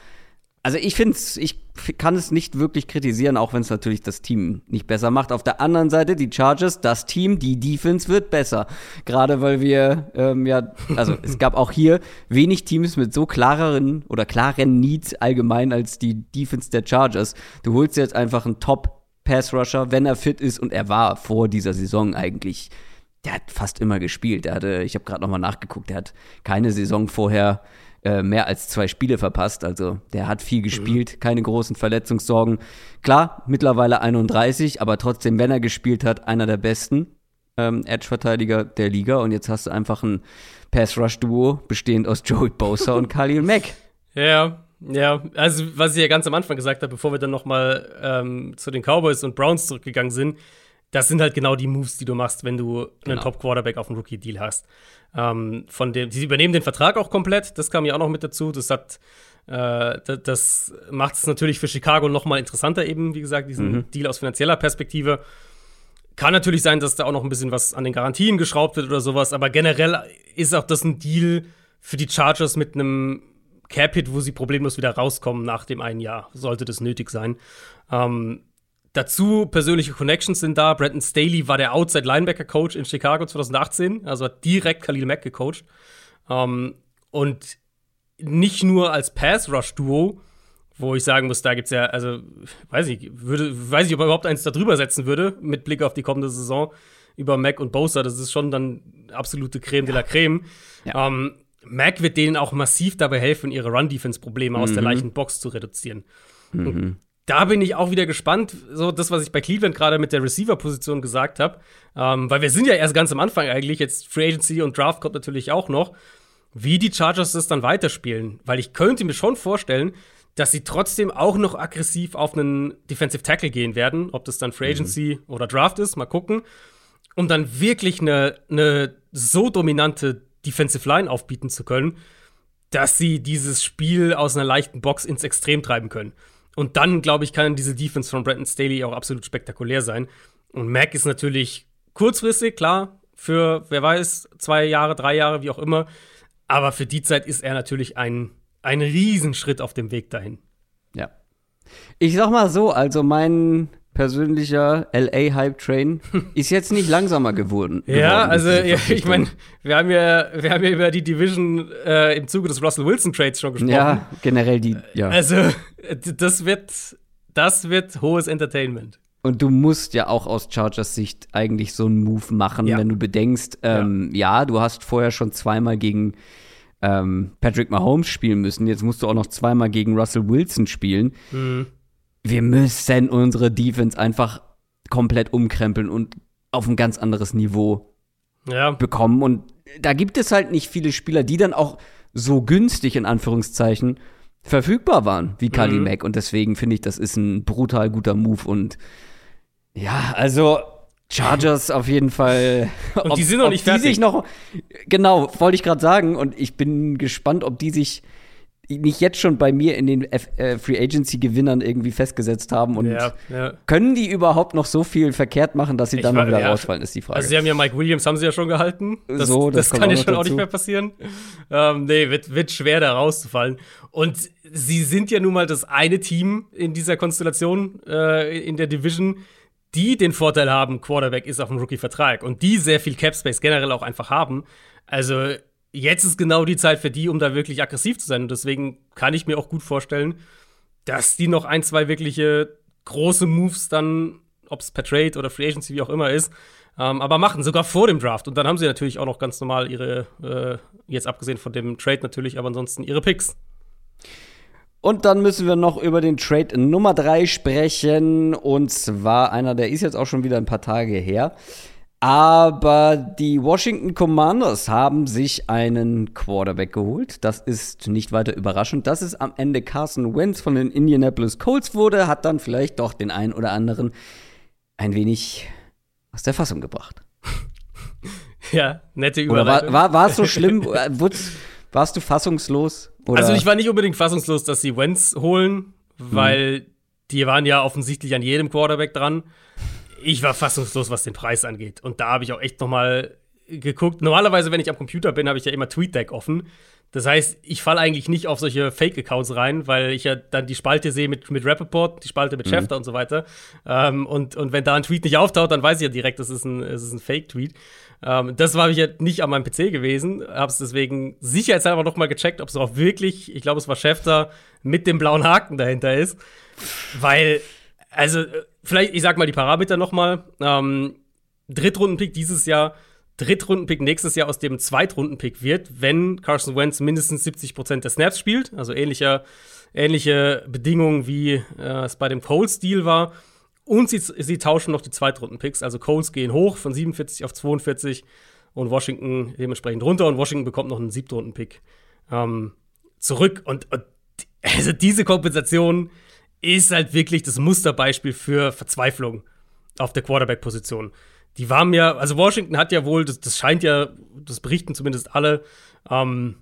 also ich finde es, ich kann es nicht wirklich kritisieren, auch wenn es natürlich das Team nicht besser macht. Auf der anderen Seite, die Chargers, das Team, die Defense wird besser. Gerade weil wir, ähm, ja, also es gab auch hier wenig Teams mit so klareren oder klaren Needs allgemein als die Defense der Chargers. Du holst jetzt einfach einen Top Pass-Rusher, wenn er fit ist. Und er war vor dieser Saison eigentlich, der hat fast immer gespielt. Der hatte, ich habe gerade nochmal nachgeguckt, der hat keine Saison vorher äh, mehr als zwei Spiele verpasst. Also der hat viel gespielt, mhm. keine großen Verletzungssorgen. Klar, mittlerweile 31, aber trotzdem, wenn er gespielt hat, einer der besten ähm, Edge-Verteidiger der Liga. Und jetzt hast du einfach ein Pass-Rush-Duo bestehend aus Joey Bosa und Khalil Mack. Ja, ja, also was ich ja ganz am Anfang gesagt habe, bevor wir dann noch mal ähm, zu den Cowboys und Browns zurückgegangen sind, das sind halt genau die Moves, die du machst, wenn du einen genau. Top-Quarterback auf dem Rookie-Deal hast. Ähm, von dem, sie übernehmen den Vertrag auch komplett, das kam ja auch noch mit dazu. Das hat äh, das, das macht es natürlich für Chicago noch mal interessanter, eben, wie gesagt, diesen mhm. Deal aus finanzieller Perspektive. Kann natürlich sein, dass da auch noch ein bisschen was an den Garantien geschraubt wird oder sowas, aber generell ist auch das ein Deal für die Chargers mit einem Cap-Hit, wo sie problemlos wieder rauskommen nach dem einen Jahr, sollte das nötig sein. Ähm, dazu persönliche Connections sind da. Brandon Staley war der Outside-Linebacker-Coach in Chicago 2018, also hat direkt Khalil Mack gecoacht. Ähm, und nicht nur als Pass-Rush-Duo, wo ich sagen muss, da gibt es ja, also, weiß ich, würde, weiß ich, ob er überhaupt eins da drüber setzen würde, mit Blick auf die kommende Saison über Mac und Bosa. Das ist schon dann absolute Creme de la Creme. Ja. Ähm, Mac wird denen auch massiv dabei helfen, ihre Run-Defense-Probleme mhm. aus der mhm. leichten Box zu reduzieren. Mhm. Da bin ich auch wieder gespannt, so das, was ich bei Cleveland gerade mit der Receiver-Position gesagt habe. Ähm, weil wir sind ja erst ganz am Anfang eigentlich, jetzt Free Agency und Draft kommt natürlich auch noch, wie die Chargers das dann weiterspielen. Weil ich könnte mir schon vorstellen, dass sie trotzdem auch noch aggressiv auf einen Defensive Tackle gehen werden, ob das dann Free mhm. Agency mhm. oder Draft ist, mal gucken, um dann wirklich eine, eine so dominante Defensive Line aufbieten zu können, dass sie dieses Spiel aus einer leichten Box ins Extrem treiben können. Und dann, glaube ich, kann diese Defense von Brandon Staley auch absolut spektakulär sein. Und Mac ist natürlich kurzfristig, klar, für, wer weiß, zwei Jahre, drei Jahre, wie auch immer. Aber für die Zeit ist er natürlich ein, ein Riesenschritt auf dem Weg dahin. Ja. Ich sag mal so, also mein persönlicher LA-Hype-Train [laughs] ist jetzt nicht langsamer geworden. ja, also ja, ich meine, wir haben ja, wir haben ja über die Division äh, im Zuge des Russell Wilson-Trades schon gesprochen. Ja, generell die, ja. Also, das wird, das wird hohes Entertainment. Und du musst ja auch aus Chargers Sicht eigentlich so einen Move machen, ja. wenn du bedenkst, ähm, ja. ja. du hast vorher schon zweimal gegen ähm, Patrick Mahomes spielen müssen. Jetzt musst du auch noch zweimal gegen Russell Wilson spielen. Mhm. Wir müssen unsere Defense einfach komplett umkrempeln und auf ein ganz anderes Niveau ja. bekommen. Und da gibt es halt nicht viele Spieler, die dann auch so günstig in Anführungszeichen verfügbar waren wie Kali mhm. Mack. Und deswegen finde ich, das ist ein brutal guter Move. Und ja, also Chargers auf jeden Fall. [laughs] Und ob, die sind noch nicht fertig. Noch, genau, wollte ich gerade sagen. Und ich bin gespannt, ob die sich nicht jetzt schon bei mir in den F äh, Free Agency Gewinnern irgendwie festgesetzt haben und ja, ja. können die überhaupt noch so viel verkehrt machen, dass sie ich dann war, wieder ja. rausfallen, ist die Frage. Also sie haben ja Mike Williams haben sie ja schon gehalten. Das, so, das, das kann ja schon dazu. auch nicht mehr passieren. Ähm, nee, wird, wird schwer da rauszufallen. Und sie sind ja nun mal das eine Team in dieser Konstellation äh, in der Division, die den Vorteil haben, Quarterback ist auf dem Rookie-Vertrag und die sehr viel Cap Space generell auch einfach haben. Also jetzt ist genau die Zeit für die, um da wirklich aggressiv zu sein. Und deswegen kann ich mir auch gut vorstellen, dass die noch ein, zwei wirkliche große Moves dann, ob es per Trade oder Free Agency, wie auch immer ist, ähm, aber machen, sogar vor dem Draft. Und dann haben sie natürlich auch noch ganz normal ihre, äh, jetzt abgesehen von dem Trade natürlich, aber ansonsten ihre Picks. Und dann müssen wir noch über den Trade Nummer 3 sprechen. Und zwar einer, der ist jetzt auch schon wieder ein paar Tage her. Aber die Washington Commanders haben sich einen Quarterback geholt. Das ist nicht weiter überraschend. Dass es am Ende Carson Wentz von den Indianapolis Colts wurde, hat dann vielleicht doch den einen oder anderen ein wenig aus der Fassung gebracht. [laughs] Ja, nette Überleitung. Oder war, war, war es so schlimm? [laughs] warst du fassungslos? Oder? Also ich war nicht unbedingt fassungslos, dass sie Wentz holen, weil hm. die waren ja offensichtlich an jedem Quarterback dran ich war fassungslos, was den Preis angeht. Und da habe ich auch echt noch mal geguckt. Normalerweise, wenn ich am Computer bin, habe ich ja immer TweetDeck offen. Das heißt, ich falle eigentlich nicht auf solche Fake-Accounts rein, weil ich ja dann die Spalte sehe mit, mit Rappaport, die Spalte mit mhm. Schäfter und so weiter. Ähm, und, und wenn da ein Tweet nicht auftaucht, dann weiß ich ja direkt, das ist ein, ein Fake-Tweet. Ähm, das war ich ja nicht an meinem PC gewesen, habe es deswegen sicherheitshalber noch mal gecheckt, ob es auch wirklich, ich glaube, es war Schäfter mit dem blauen Haken dahinter ist. Weil, also vielleicht, ich sag mal die Parameter nochmal. Ähm, Drittrundenpick dieses Jahr, Drittrundenpick nächstes Jahr aus dem Zweitrundenpick wird, wenn Carson Wentz mindestens 70% der Snaps spielt. Also ähnlicher, ähnliche Bedingungen, wie äh, es bei dem Coles-Deal war. Und sie, sie tauschen noch die Zweitrundenpicks. Also Coles gehen hoch von 47 auf 42 und Washington dementsprechend runter. Und Washington bekommt noch einen Siebtrunden-Pick ähm, zurück. Und, und also diese Kompensation ist halt wirklich das Musterbeispiel für Verzweiflung auf der Quarterback-Position. Die waren ja, also Washington hat ja wohl, das, das scheint ja, das berichten zumindest alle, ähm,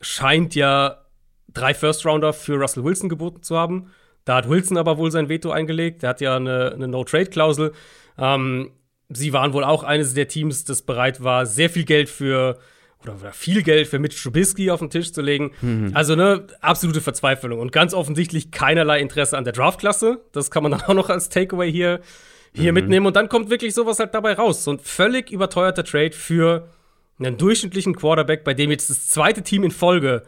scheint ja drei First-Rounder für Russell Wilson geboten zu haben. Da hat Wilson aber wohl sein Veto eingelegt. Der hat ja eine, eine No-Trade-Klausel. Ähm, sie waren wohl auch eines der Teams, das bereit war, sehr viel Geld für oder, oder viel Geld für Mitch Trubisky auf den Tisch zu legen. Mhm. Also ne, absolute Verzweiflung und ganz offensichtlich keinerlei Interesse an der Draftklasse. Das kann man dann [laughs] auch noch als Takeaway hier, hier mhm. mitnehmen. Und dann kommt wirklich sowas halt dabei raus. So ein völlig überteuerter Trade für einen durchschnittlichen Quarterback, bei dem jetzt das zweite Team in Folge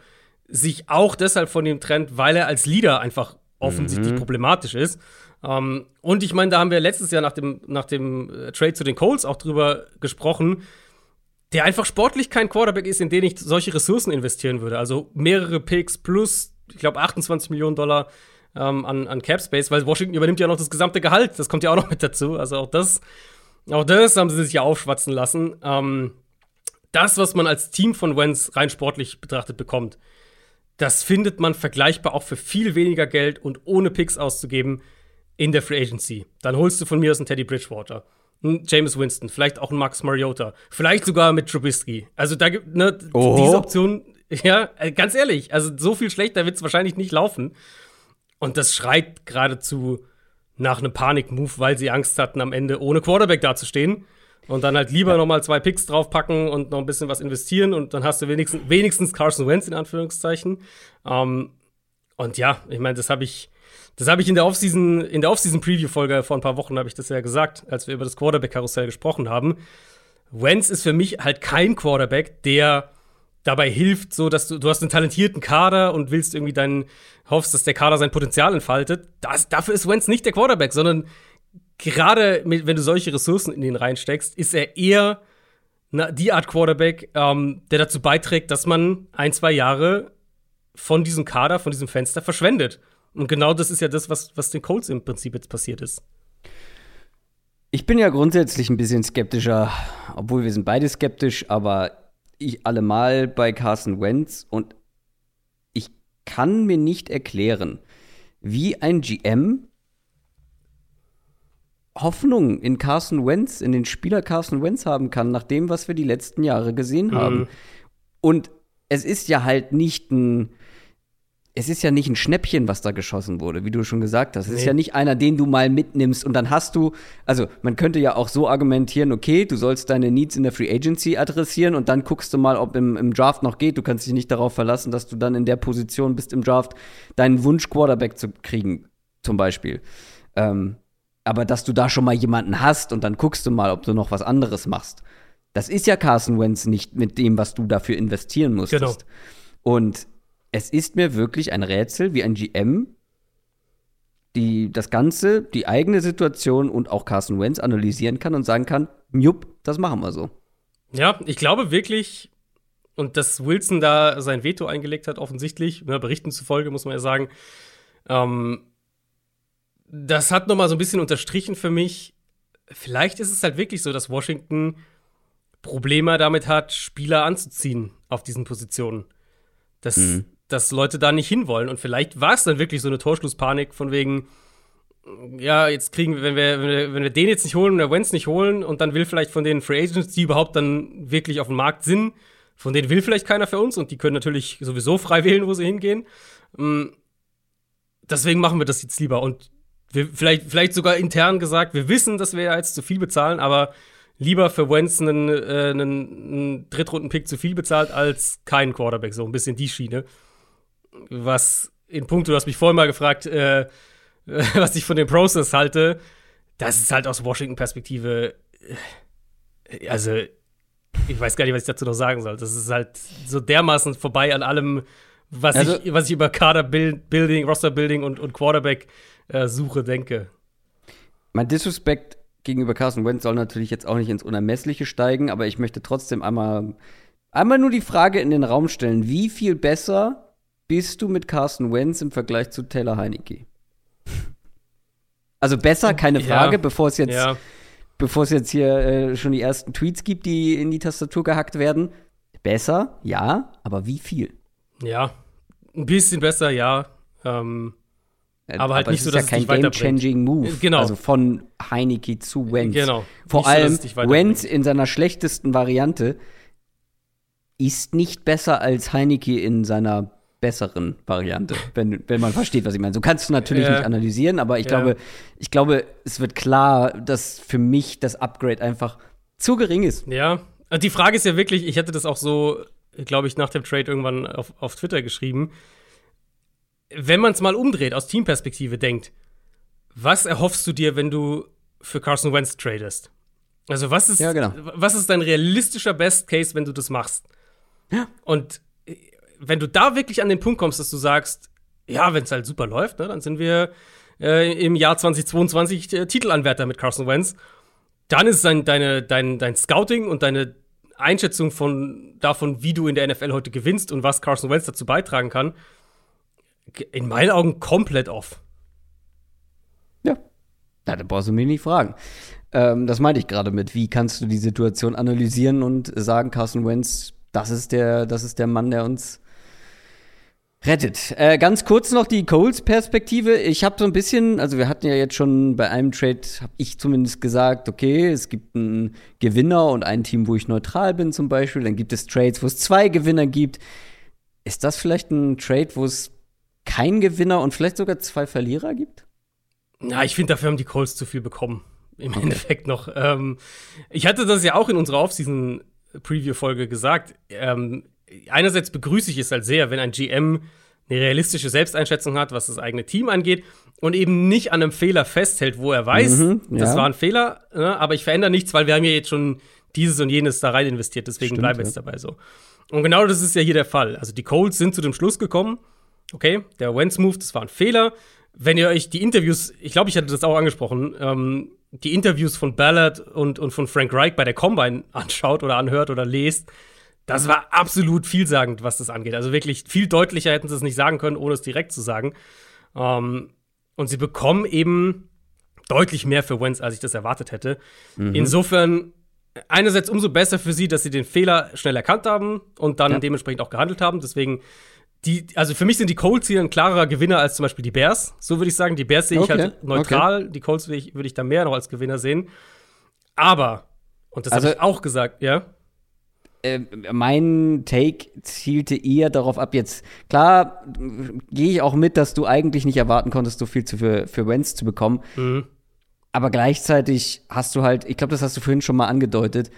sich auch deshalb von ihm trennt, weil er als Leader einfach offensichtlich mhm. problematisch ist. Um, ähm, und ich meine, da haben wir letztes Jahr nach dem, nach dem äh, Trade zu den Colts auch drüber gesprochen der einfach sportlich kein Quarterback ist, in den ich solche Ressourcen investieren würde. Also mehrere Picks plus, ich glaube, 28 Millionen Dollar ähm, an, an Cap Space, weil Washington übernimmt ja noch das gesamte Gehalt. Das kommt ja auch noch mit dazu. Also auch das, auch das haben sie sich ja aufschwatzen lassen. Ähm, das, was man als Team von Wentz rein sportlich betrachtet bekommt, das findet man vergleichbar auch für viel weniger Geld und ohne Picks auszugeben in der Free Agency. Dann holst du von mir aus einen Teddy Bridgewater ein James Winston, vielleicht auch ein Max Mariota, vielleicht sogar mit Trubisky. Also da gibt ne, oh. diese Option, [laughs] ja, äh, ganz ehrlich, also so viel schlechter wird es wahrscheinlich nicht laufen. Und das schreit geradezu nach einem Panik-Move, weil sie Angst hatten, am Ende ohne Quarterback dazustehen. Und dann halt lieber ja. noch mal zwei Picks draufpacken und noch ein bisschen was investieren und dann hast du wenigstens, wenigstens Carson Wentz in Anführungszeichen. Ähm, und ja, ich meine, das habe ich das habe ich in der Offseason, in der Offseason-Preview-Folge vor ein paar Wochen habe ich das ja gesagt, als wir über das Quarterback-Karussell gesprochen haben. Wentz ist für mich halt kein Quarterback, der dabei hilft, so dass du, du hast einen talentierten Kader und willst irgendwie deinen, hoffst, dass der Kader sein Potenzial entfaltet. Das, dafür ist Wentz nicht der Quarterback, sondern gerade mit, wenn du solche Ressourcen in ihn reinsteckst, ist er eher na, die Art Quarterback, ähm, der dazu beiträgt, dass man ein, zwei Jahre von diesem Kader, von diesem Fenster verschwendet. Und genau das ist ja das, was, was den Colts im Prinzip jetzt passiert ist. Ich bin ja grundsätzlich ein bisschen skeptischer, obwohl wir sind beide skeptisch, aber ich allemal bei Carson Wentz und ich kann mir nicht erklären, wie ein GM Hoffnung in Carson Wentz, in den Spieler Carson Wentz haben kann, nach dem, was wir die letzten Jahre gesehen mhm. haben. Und es ist ja halt nicht ein es ist ja nicht ein Schnäppchen, was da geschossen wurde, wie du schon gesagt hast. Es nee. ist ja nicht einer, den du mal mitnimmst und dann hast du, also man könnte ja auch so argumentieren, okay, du sollst deine Needs in der Free Agency adressieren und dann guckst du mal, ob im, im Draft noch geht. Du kannst dich nicht darauf verlassen, dass du dann in der Position bist im Draft, deinen Wunsch Quarterback zu kriegen, zum Beispiel. Ähm, aber dass du da schon mal jemanden hast und dann guckst du mal, ob du noch was anderes machst. Das ist ja Carson Wentz nicht mit dem, was du dafür investieren musstest. Genau. Und es ist mir wirklich ein Rätsel, wie ein GM die das Ganze, die eigene Situation und auch Carson Wentz analysieren kann und sagen kann, jupp, das machen wir so. Ja, ich glaube wirklich, und dass Wilson da sein Veto eingelegt hat, offensichtlich, ne, Berichten zufolge, muss man ja sagen, ähm, das hat noch mal so ein bisschen unterstrichen für mich. Vielleicht ist es halt wirklich so, dass Washington Probleme damit hat, Spieler anzuziehen auf diesen Positionen. Das, mhm dass Leute da nicht hinwollen. Und vielleicht war es dann wirklich so eine Torschlusspanik von wegen, ja, jetzt kriegen wir, wenn wir, wenn wir, den jetzt nicht holen und der Wentz nicht holen und dann will vielleicht von den Free Agents, die überhaupt dann wirklich auf dem Markt sind, von denen will vielleicht keiner für uns und die können natürlich sowieso frei [laughs] wählen, wo sie hingehen. Mm, deswegen machen wir das jetzt lieber. Und wir, vielleicht, vielleicht sogar intern gesagt, wir wissen, dass wir jetzt zu viel bezahlen, aber lieber für Wentz einen, äh, einen, einen Drittrunden-Pick zu viel bezahlt als keinen Quarterback. So ein bisschen die Schiene was in puncto, du hast mich vorhin mal gefragt, äh, [laughs] was ich von dem Process halte, das ist halt aus Washington-Perspektive, äh, also ich weiß gar nicht, was ich dazu noch sagen soll. Das ist halt so dermaßen vorbei an allem, was, also, ich, was ich über Kader-Building, Roster-Building und, und Quarterback-Suche äh, denke. Mein Disrespect gegenüber Carson Wentz soll natürlich jetzt auch nicht ins Unermessliche steigen, aber ich möchte trotzdem einmal, einmal nur die Frage in den Raum stellen: Wie viel besser bist du mit Carson Wentz im Vergleich zu Taylor Heineke? Also besser, keine Frage, ja, bevor es jetzt, ja. bevor es jetzt hier äh, schon die ersten Tweets gibt, die in die Tastatur gehackt werden. Besser, ja, aber wie viel? Ja, ein bisschen besser, ja. Ähm, äh, aber halt aber nicht so, dass es ist ja kein game-changing Move. Äh, genau. Also von Heineke zu Wentz. Genau. Vor nicht allem so, Wentz in seiner schlechtesten Variante ist nicht besser als Heineke in seiner besseren Variante, wenn, wenn man versteht, was ich meine. So kannst du natürlich ja. nicht analysieren, aber ich ja. glaube, ich glaube, es wird klar, dass für mich das Upgrade einfach zu gering ist. Ja, die Frage ist ja wirklich, ich hätte das auch so, glaube ich, nach dem Trade irgendwann auf, auf Twitter geschrieben. Wenn man es mal umdreht, aus Teamperspektive denkt, was erhoffst du dir, wenn du für Carson Wentz tradest? Also, was ist, ja, genau. was ist dein realistischer Best Case, wenn du das machst? Ja. Und wenn du da wirklich an den Punkt kommst, dass du sagst, ja, wenn es halt super läuft, ne, dann sind wir äh, im Jahr 2022 äh, Titelanwärter mit Carson Wentz. Dann ist dein, deine, dein, dein Scouting und deine Einschätzung von, davon, wie du in der NFL heute gewinnst und was Carson Wentz dazu beitragen kann, in meinen Augen komplett off. Ja, da brauchst du mich nicht fragen. Ähm, das meinte ich gerade mit, wie kannst du die Situation analysieren und sagen, Carson Wentz, das ist der, das ist der Mann, der uns rettet. Äh, ganz kurz noch die Coles-Perspektive. Ich habe so ein bisschen, also wir hatten ja jetzt schon bei einem Trade, habe ich zumindest gesagt, okay, es gibt einen Gewinner und ein Team, wo ich neutral bin zum Beispiel. Dann gibt es Trades, wo es zwei Gewinner gibt. Ist das vielleicht ein Trade, wo es keinen Gewinner und vielleicht sogar zwei Verlierer gibt? Na, ich finde, dafür haben die Coles zu viel bekommen. Im okay. Endeffekt noch. Ähm, ich hatte das ja auch in unserer Offseason-Preview-Folge gesagt. Ähm, einerseits begrüße ich es halt sehr, wenn ein GM eine realistische Selbsteinschätzung hat, was das eigene Team angeht und eben nicht an einem Fehler festhält, wo er weiß, mhm, ja. das war ein Fehler, ne, aber ich verändere nichts, weil wir haben ja jetzt schon dieses und jenes da rein investiert, deswegen bleiben wir jetzt dabei so. Und genau das ist ja hier der Fall. Also die Colts sind zu dem Schluss gekommen, okay, der Wentz-Move, das war ein Fehler. Wenn ihr euch die Interviews, ich glaube, ich hatte das auch angesprochen, ähm, die Interviews von Ballard und, und von Frank Reich bei der Combine [laughs] anschaut oder anhört oder lest, das war absolut vielsagend, was das angeht. Also wirklich viel deutlicher hätten sie es nicht sagen können, ohne es direkt zu sagen. Ähm, und sie bekommen eben deutlich mehr für Wentz, als ich das erwartet hätte. Mhm. Insofern einerseits umso besser für sie, dass sie den Fehler schnell erkannt haben und dann ja. dementsprechend auch gehandelt haben. Deswegen, die, also für mich sind die Colts hier ein klarerer Gewinner als zum Beispiel die Bears. So würde ich sagen. Die Bears sehe ich okay. halt neutral. Okay. Die Colts würde ich, würd ich da mehr noch als Gewinner sehen. Aber, und das also, habe ich auch gesagt, ja. Äh, mein Take zielte eher darauf ab, jetzt, klar, gehe ich auch mit, dass du eigentlich nicht erwarten konntest, so viel zu, für, für Wentz zu bekommen. Mhm. Aber gleichzeitig hast du halt, ich glaube, das hast du vorhin schon mal angedeutet,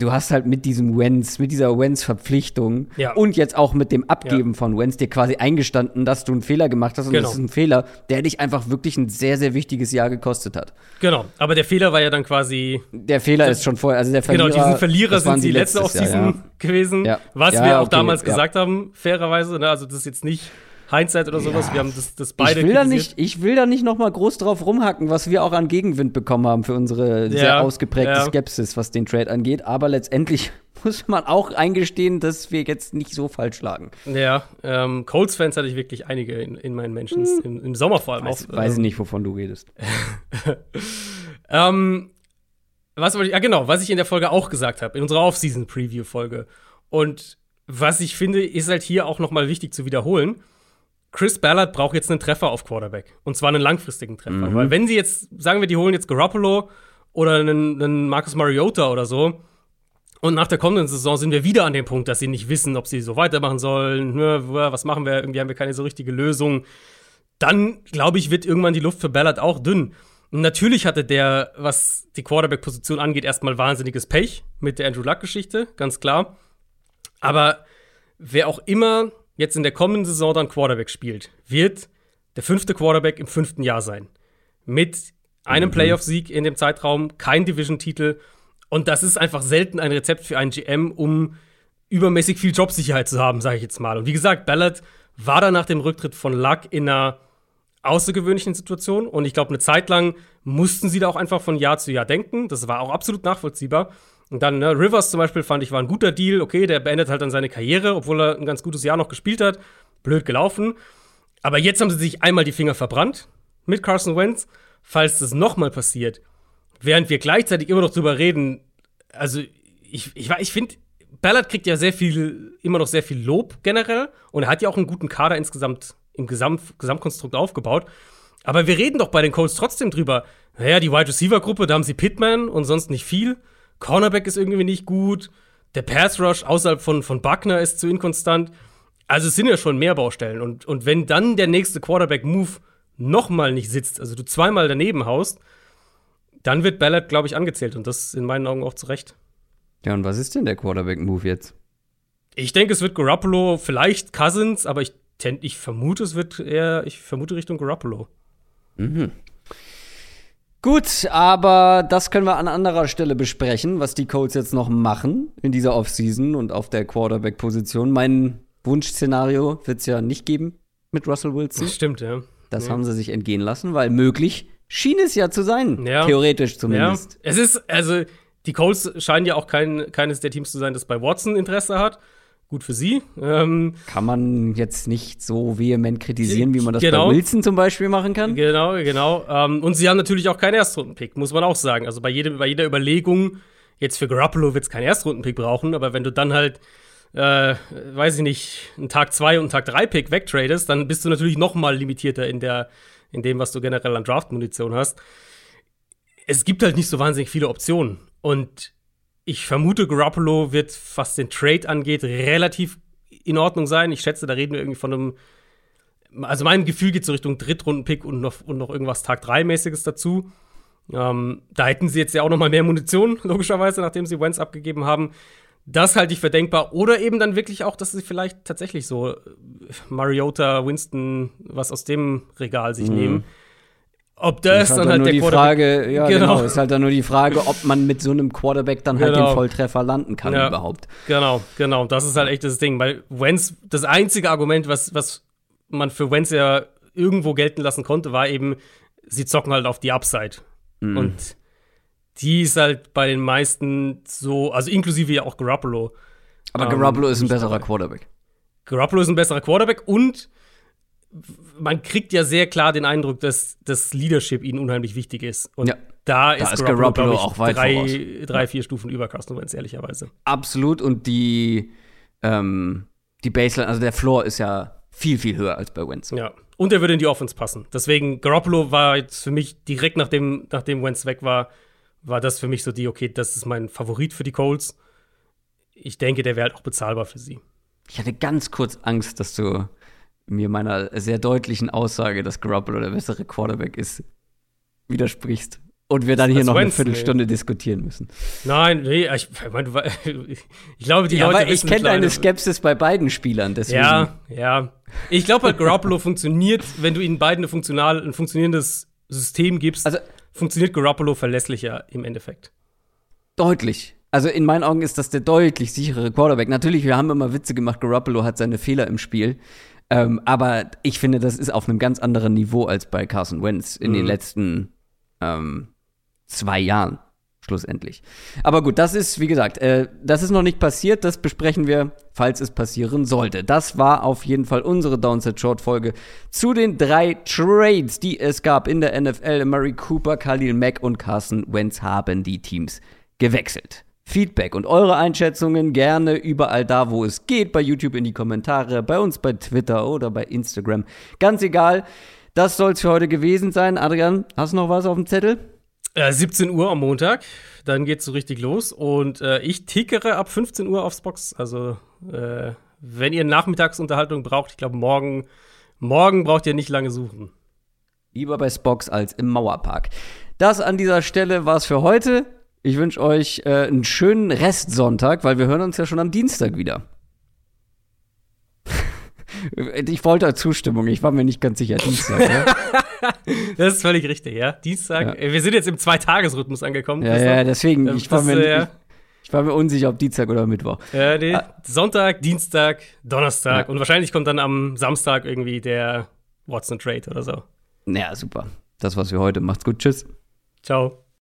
du hast halt mit diesem Wenz, mit dieser Wenz-Verpflichtung ja. und jetzt auch mit dem Abgeben ja. von Wenz dir quasi eingestanden, dass du einen Fehler gemacht hast. Und genau. das ist ein Fehler, der dich einfach wirklich ein sehr, sehr wichtiges Jahr gekostet hat. Genau, aber der Fehler war ja dann quasi. Der Fehler ist schon vorher, also der Verlierer. Genau, diesen Verlierer sind die letzte Offseason ja. [laughs] gewesen, was wir auch okay, damals gesagt haben, fairerweise. Ne? Also das ist jetzt nicht Hindsight oder sowas. Ja. Wir haben das, das beide ich will, da nicht, ich will da nicht noch mal groß drauf rumhacken, was wir auch an Gegenwind bekommen haben für unsere ja, sehr ausgeprägte ja. Skepsis, was den Trade angeht. Aber letztendlich [laughs] muss man auch eingestehen, dass wir jetzt nicht so falsch lagen. Ja, ähm, Colts-Fans hatte ich wirklich einige in, in meinen Mentions, hm. im, im, Sommer vor allem weiß, auch. Weiß ähm, nicht, wovon du redest. [laughs] ähm, was wollte ich, ja genau, was ich in der Folge auch gesagt habe, in unserer Off-Season-Preview-Folge. Und was ich finde, ist halt hier auch noch mal wichtig zu wiederholen. Chris Ballard braucht jetzt einen Treffer auf Quarterback. Und zwar einen langfristigen Treffer. Mhm. Weil wenn sie jetzt, sagen wir, die holen jetzt Garoppolo oder einen, einen Marcus Mariota oder so, und nach der kommenden Saison sind wir wieder an dem Punkt, dass sie nicht wissen, ob sie so weitermachen sollen. Ne, was machen wir? Irgendwie haben wir keine so richtige Lösung. Dann, glaube ich, wird irgendwann die Luft für Ballard auch dünn. Und natürlich hatte der, was die Quarterback-Position angeht, erstmal wahnsinniges Pech mit der Andrew Luck-Geschichte, ganz klar. Aber wer auch immer jetzt in der kommenden Saison dann Quarterback spielt, wird der fünfte Quarterback im fünften Jahr sein. Mit einem mhm. Playoff-Sieg in dem Zeitraum, kein Division-Titel. Und das ist einfach selten ein Rezept für einen GM, um übermäßig viel Jobsicherheit zu haben, sage ich jetzt mal. Und wie gesagt, Ballard war da nach dem Rücktritt von Luck in einer außergewöhnlichen Situation. Und ich glaube, eine Zeit lang mussten sie da auch einfach von Jahr zu Jahr denken. Das war auch absolut nachvollziehbar. Und dann, ne, Rivers zum Beispiel fand ich war ein guter Deal. Okay, der beendet halt dann seine Karriere, obwohl er ein ganz gutes Jahr noch gespielt hat. Blöd gelaufen. Aber jetzt haben sie sich einmal die Finger verbrannt mit Carson Wentz. Falls das nochmal passiert, während wir gleichzeitig immer noch drüber reden, also ich, ich, ich finde, Ballard kriegt ja sehr viel, immer noch sehr viel Lob generell. Und er hat ja auch einen guten Kader insgesamt im Gesamt, Gesamtkonstrukt aufgebaut. Aber wir reden doch bei den Colts trotzdem drüber. Naja, die Wide Receiver Gruppe, da haben sie Pittman und sonst nicht viel. Cornerback ist irgendwie nicht gut. Der Pass Rush außerhalb von, von Buckner ist zu inkonstant. Also es sind ja schon mehr Baustellen. Und, und wenn dann der nächste Quarterback-Move nochmal nicht sitzt, also du zweimal daneben haust, dann wird Ballard, glaube ich, angezählt. Und das in meinen Augen auch zu Recht. Ja, und was ist denn der Quarterback-Move jetzt? Ich denke, es wird Garoppolo, vielleicht Cousins, aber ich, ich vermute, es wird eher, ich vermute Richtung Garoppolo. Mhm. Gut, aber das können wir an anderer Stelle besprechen, was die Colts jetzt noch machen in dieser Offseason und auf der Quarterback-Position. Mein Wunschszenario wird es ja nicht geben mit Russell Wilson. Das stimmt, ja. Das ja. haben sie sich entgehen lassen, weil möglich schien es ja zu sein. Ja. Theoretisch zumindest. Ja. Es ist, also, die Colts scheinen ja auch kein, keines der Teams zu sein, das bei Watson Interesse hat gut für sie. Ähm, kann man jetzt nicht so vehement kritisieren, wie man das genau, bei Wilson zum Beispiel machen kann. Genau, genau. Ähm, und sie haben natürlich auch keinen Erstrundenpick, muss man auch sagen. Also bei, jedem, bei jeder Überlegung, jetzt für Garoppolo wird es keinen Erstrundenpick brauchen, aber wenn du dann halt, äh, weiß ich nicht, einen Tag 2 und einen Tag 3 Pick wegtradest, dann bist du natürlich noch mal limitierter in, der, in dem, was du generell an Draft-Munition hast. Es gibt halt nicht so wahnsinnig viele Optionen. Und ich vermute, Garoppolo wird, was den Trade angeht, relativ in Ordnung sein. Ich schätze, da reden wir irgendwie von einem. Also, mein Gefühl geht so Richtung Drittrunden-Pick und noch, und noch irgendwas Tag 3-mäßiges dazu. Ähm, da hätten sie jetzt ja auch noch mal mehr Munition, [laughs] logischerweise, nachdem sie Wentz abgegeben haben. Das halte ich für denkbar. Oder eben dann wirklich auch, dass sie vielleicht tatsächlich so Mariota, Winston, was aus dem Regal sich mhm. nehmen. Ob das halt dann halt der die Frage, ja genau. genau. ist halt dann nur die Frage, ob man mit so einem Quarterback dann halt genau. den Volltreffer landen kann ja, überhaupt. Genau, genau, das ist halt echt das Ding, weil Wenz das einzige Argument, was was man für Wenz ja irgendwo gelten lassen konnte, war eben sie zocken halt auf die Upside. Mhm. Und die ist halt bei den meisten so, also inklusive ja auch Garoppolo. Aber ähm, Garoppolo ist ein besserer Quarterback. Garoppolo ist ein besserer Quarterback und man kriegt ja sehr klar den Eindruck, dass das Leadership ihnen unheimlich wichtig ist. Und ja, da, ist, ist Garoppolo, Garoppolo ich, auch weit drei, voraus. drei, vier Stufen über Carsten Wentz, ehrlicherweise. Absolut. Und die, ähm, die Baseline, also der Floor ist ja viel, viel höher als bei Wentz. Ja. Und er würde in die Offense passen. Deswegen, Garoppolo war jetzt für mich direkt nachdem, nachdem Wentz weg war, war das für mich so die, okay, das ist mein Favorit für die Colts. Ich denke, der wäre halt auch bezahlbar für sie. Ich hatte ganz kurz Angst, dass du mir meiner sehr deutlichen Aussage, dass Garoppolo der bessere Quarterback ist, widersprichst. Und wir dann hier noch eine Viertelstunde nee. diskutieren müssen. Nein, nee, ich, ich [laughs] glaube, die ja, Leute Ich kenne deine Skepsis bei beiden Spielern, deswegen. Ja, ja. Ich glaube halt, Garoppolo funktioniert, wenn du ihnen beiden eine funktional, ein funktionierendes System gibst, also, funktioniert Garoppolo verlässlicher im Endeffekt. Deutlich. Also in meinen Augen ist das der deutlich sichere Quarterback. Natürlich, wir haben immer Witze gemacht, Garoppolo hat seine Fehler im Spiel. Ähm, aber ich finde, das ist auf einem ganz anderen Niveau als bei Carson Wentz in mhm. den letzten ähm, zwei Jahren schlussendlich. Aber gut, das ist, wie gesagt, äh, das ist noch nicht passiert. Das besprechen wir, falls es passieren sollte. Das war auf jeden Fall unsere Downset Short Folge zu den drei Trades, die es gab in der NFL. Murray Cooper, Khalil Mack und Carson Wentz haben die Teams gewechselt. Feedback und eure Einschätzungen gerne überall da, wo es geht, bei YouTube in die Kommentare, bei uns bei Twitter oder bei Instagram. Ganz egal. Das soll es für heute gewesen sein. Adrian, hast du noch was auf dem Zettel? Äh, 17 Uhr am Montag, dann geht's so richtig los. Und äh, ich tickere ab 15 Uhr aufs Box. Also, äh, wenn ihr Nachmittagsunterhaltung braucht, ich glaube, morgen, morgen braucht ihr nicht lange suchen. Lieber bei Spox als im Mauerpark. Das an dieser Stelle war's für heute. Ich wünsche euch äh, einen schönen Restsonntag, weil wir hören uns ja schon am Dienstag wieder. [laughs] ich wollte Zustimmung, ich war mir nicht ganz sicher. Dienstag, ja? [laughs] das ist völlig richtig, ja. Dienstag. Ja. Wir sind jetzt im Zweitagesrhythmus angekommen. Ja, ja, deswegen. Ich war, mir, ja. ich, ich, war mir unsicher, ob Dienstag oder Mittwoch. Ja, nee. Ah. Sonntag, Dienstag, Donnerstag. Und wahrscheinlich kommt dann am Samstag irgendwie der Watson Trade oder so. Ja, super. Das war's für heute. Macht's gut. Tschüss. Ciao.